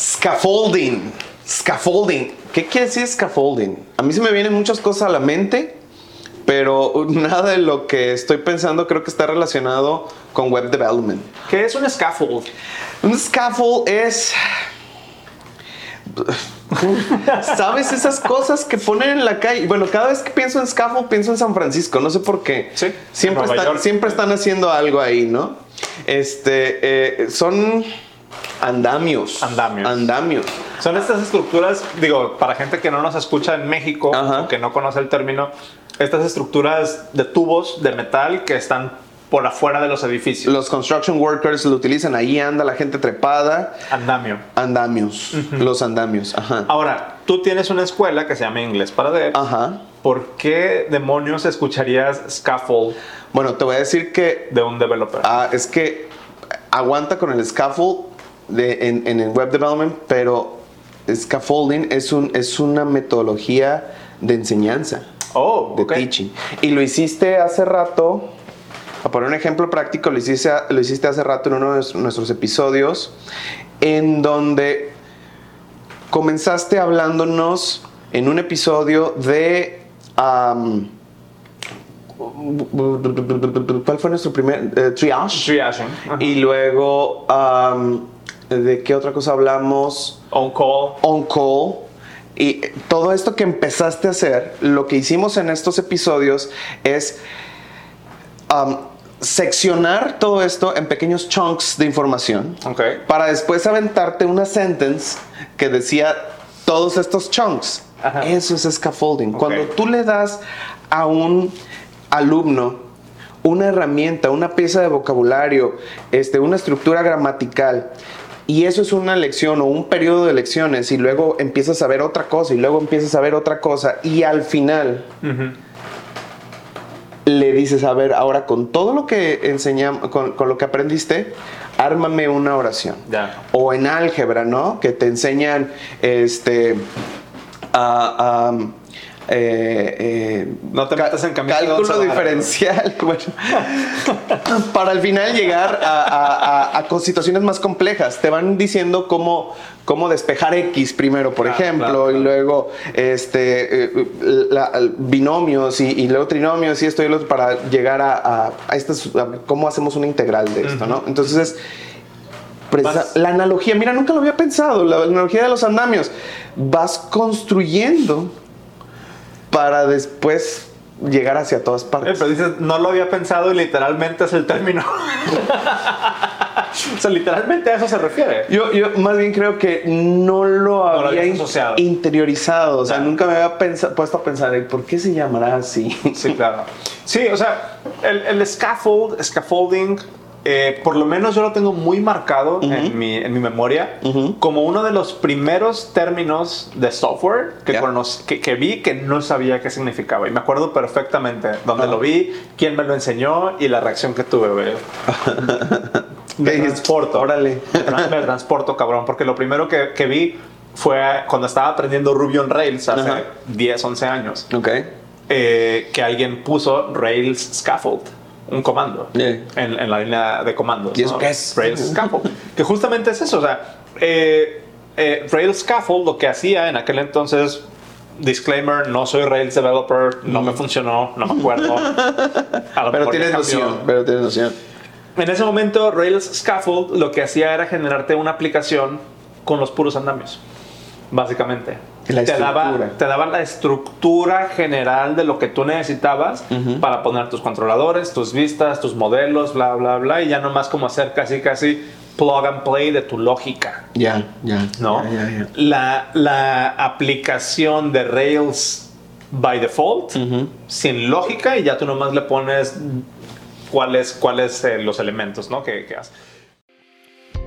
Scaffolding. Scaffolding. ¿Qué quiere decir scaffolding? A mí se me vienen muchas cosas a la mente, pero nada de lo que estoy pensando creo que está relacionado con web development. ¿Qué es un scaffold? Un scaffold es... ¿Sabes esas cosas que ponen en la calle? Bueno, cada vez que pienso en scaffold pienso en San Francisco, no sé por qué. Sí, Siempre, están, siempre están haciendo algo ahí, ¿no? Este, eh, son andamios. Andamios. Andamios. Son estas estructuras, digo, para gente que no nos escucha en México Ajá. o que no conoce el término, estas estructuras de tubos de metal que están por afuera de los edificios. Los construction workers lo utilizan, ahí anda la gente trepada. Andamio. Andamios, los andamios, ajá. Ahora, tú tienes una escuela que se llama Inglés para Dev. Ajá. ¿Por qué demonios escucharías scaffold Bueno, te voy a decir que de un developer? ah, es que aguanta con el scaffold de, en, en el web development, pero scaffolding es, un, es una metodología de enseñanza, oh, de teaching. Y lo hiciste hace rato, a poner un ejemplo práctico, lo hiciste, lo hiciste hace rato en uno de nuestros- episodios, en donde comenzaste hablándonos en un episodio de... ¿Cuál fue nuestro primer? eh, triage. Ajá. Y luego, ¿de qué otra cosa hablamos? On call. On call. Y todo esto que empezaste a hacer, lo que hicimos en estos episodios es am, seccionar todo esto en pequeños chunks de información Ok. para después aventarte una sentence que decía todos estos chunks. Ajá. Eso es scaffolding. Cuando tú le das a un alumno una herramienta, una pieza de vocabulario, este, una estructura gramatical, y eso es una lección o un periodo de lecciones, y luego empiezas a ver otra cosa, y luego empiezas a ver otra cosa, y al final le dices, a ver, ahora con todo lo que enseñamos, con, con lo que aprendiste, ármame una oración. O en álgebra, ¿no? Que te enseñan este. a- eh, No te metas en camisa de Cálculo diferencial. bueno, para al final llegar a, a- a- a con situaciones más complejas. Te van diciendo cómo, cómo despejar X primero, por Claro, ejemplo, claro, y luego este, eh, la- binomios y, y luego trinomios y esto y lo otro para llegar a, estas, cómo hacemos una integral de esto, ¿no? Entonces presa- la analogía, mira, nunca lo había pensado, la analogía de los andamios. Vas construyendo para después llegar hacia todas Eh, partes. Pero dices, no lo había pensado y literalmente es el término. o sea, literalmente a eso se refiere. Yo, yo más bien creo que no lo había interiorizado, o sea, nunca me había puesto a pensar, "Ey, ¿por qué se llamará así? Sí, claro. Sí, o sea, el, el scaffold, scaffolding, eh, por lo menos yo lo tengo muy marcado en, mi, en mi memoria Ujú. como uno de los primeros términos de software que, Ya. conoc- que, que vi que no sabía qué significaba. Y me acuerdo perfectamente dónde Ajá. lo vi, quién me lo enseñó y la reacción que tuve, güey. Me transporto. Órale. Me tra- Me transporto, cabrón, porque lo primero que, que vi fue cuando estaba aprendiendo Ruby on Rails hace Ajá. 10, 11 años ok. eh, que alguien puso Rails Scaffold, un comando, Yeah. en, en la línea de comandos. ¿Y eso ¿no? qué es? Rails Scaffold. que justamente es eso, o sea, eh, eh, Rails Scaffold lo que hacía en aquel entonces, disclaimer, no soy Rails developer, no me funcionó, no me acuerdo. Pero tienes noción, pero tienes noción. En ese momento, Rails Scaffold lo que hacía era generarte una aplicación con los puros andamios, básicamente. La te, daba, te daba la estructura general de lo que tú necesitabas para poner tus controladores, tus vistas, tus modelos, bla, bla, bla, y ya nomás como hacer casi, casi plug and play de tu lógica. Ya, ya. ¿no? Ya, ya, ya. La, la aplicación de Rails by default, sin lógica, y ya tú nomás le pones cuáles cuáles eh, los elementos ¿no? que, que hace.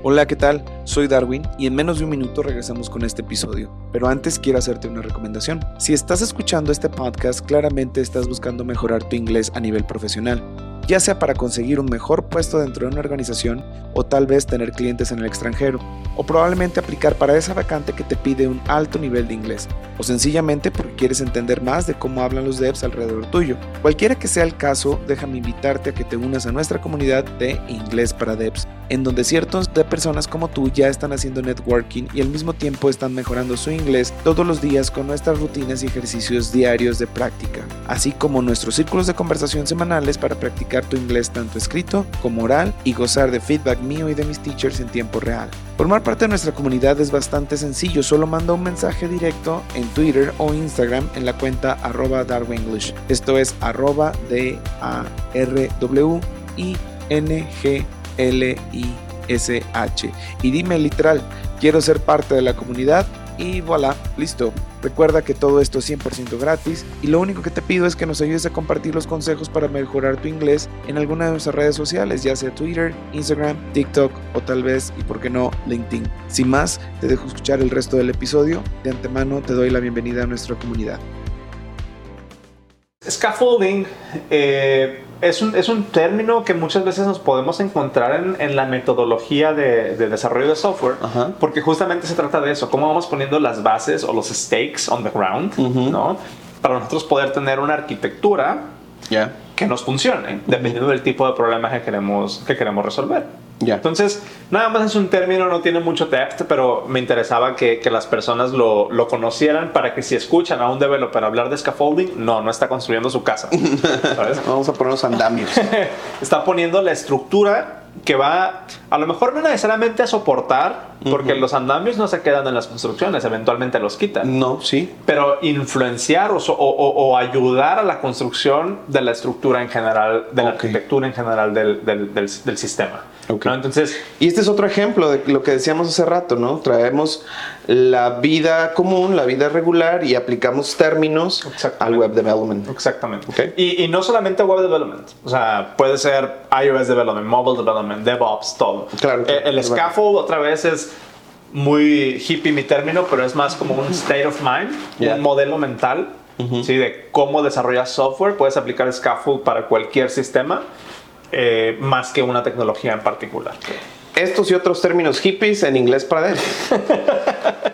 Hola, ¿qué tal? Soy Darwin y en menos de un minuto regresamos con este episodio. Pero antes quiero hacerte una recomendación. Si estás escuchando este podcast, claramente estás buscando mejorar tu inglés a nivel profesional. Ya sea para conseguir un mejor puesto dentro de una organización o tal vez tener clientes en el extranjero, o probablemente aplicar para esa vacante que te pide un alto nivel de inglés, o sencillamente porque quieres entender más de cómo hablan los devs alrededor tuyo. Cualquiera que sea el caso, déjame invitarte a que te unas a nuestra comunidad de Inglés para Devs, en donde ciertos de personas como tú ya están haciendo networking y al mismo tiempo están mejorando su inglés todos los días con nuestras rutinas y ejercicios diarios de práctica, así como nuestros círculos de conversación semanales para practicar tu inglés tanto escrito como oral y gozar de feedback mío y de mis teachers en tiempo real. Formar parte de nuestra comunidad es bastante sencillo, solo manda un mensaje directo en Twitter o Instagram en la cuenta arroba darwinglish. Esto es arroba d a r w i n g l i s h y dime literal, quiero ser parte de la comunidad y voilà, listo. Recuerda que todo esto es 100% gratis y lo único que te pido es que nos ayudes a compartir los consejos para mejorar tu inglés en alguna de nuestras redes sociales, ya sea Twitter, Instagram, TikTok o tal vez, y por qué no, LinkedIn. Sin más, te dejo escuchar el resto del episodio. De antemano te doy la bienvenida a nuestra comunidad. Scaffolding eh, es, un, es, un, término que muchas veces nos podemos encontrar en, en la metodología de, de, desarrollo de software, Ajá. porque justamente se trata de eso, cómo vamos poniendo las bases o los stakes on the ground, Ujú. ¿no? Para nosotros poder tener una arquitectura Ya. Que nos funcione, dependiendo del tipo de problema que queremos, que queremos resolver. Ya. Entonces, nada más es un término, no tiene mucho depth, pero me interesaba que, que las personas lo, lo, conocieran para que si escuchan a un developer hablar de scaffolding, no, no está construyendo su casa. ¿sabes? Vamos a ponernos andamios. está poniendo la estructura que va, a lo mejor no necesariamente a soportar, porque uh -huh. los andamios no se quedan en las construcciones, eventualmente los quitan. No, sí. Pero influenciar o, o, o ayudar a la construcción de la estructura en general, de la arquitectura en general del, del, del, del sistema. Okay. ¿no? Entonces, y este es otro ejemplo de lo que decíamos hace rato, ¿no? Traemos la vida común, la vida regular y aplicamos términos al web development. Exactamente. Okay. Y, y, no solamente web development, o sea, puede ser iOS development, mobile development, DevOps, todo. Claro. El, el scaffold otra vez es muy hippie mi término, pero es más como un state of mind, yeah. un modelo mental, uh -huh. ¿sí? De cómo desarrollar software. Puedes aplicar scaffold para cualquier sistema. Eh, más que una tecnología en particular. Estos y otros términos hippies en inglés para él.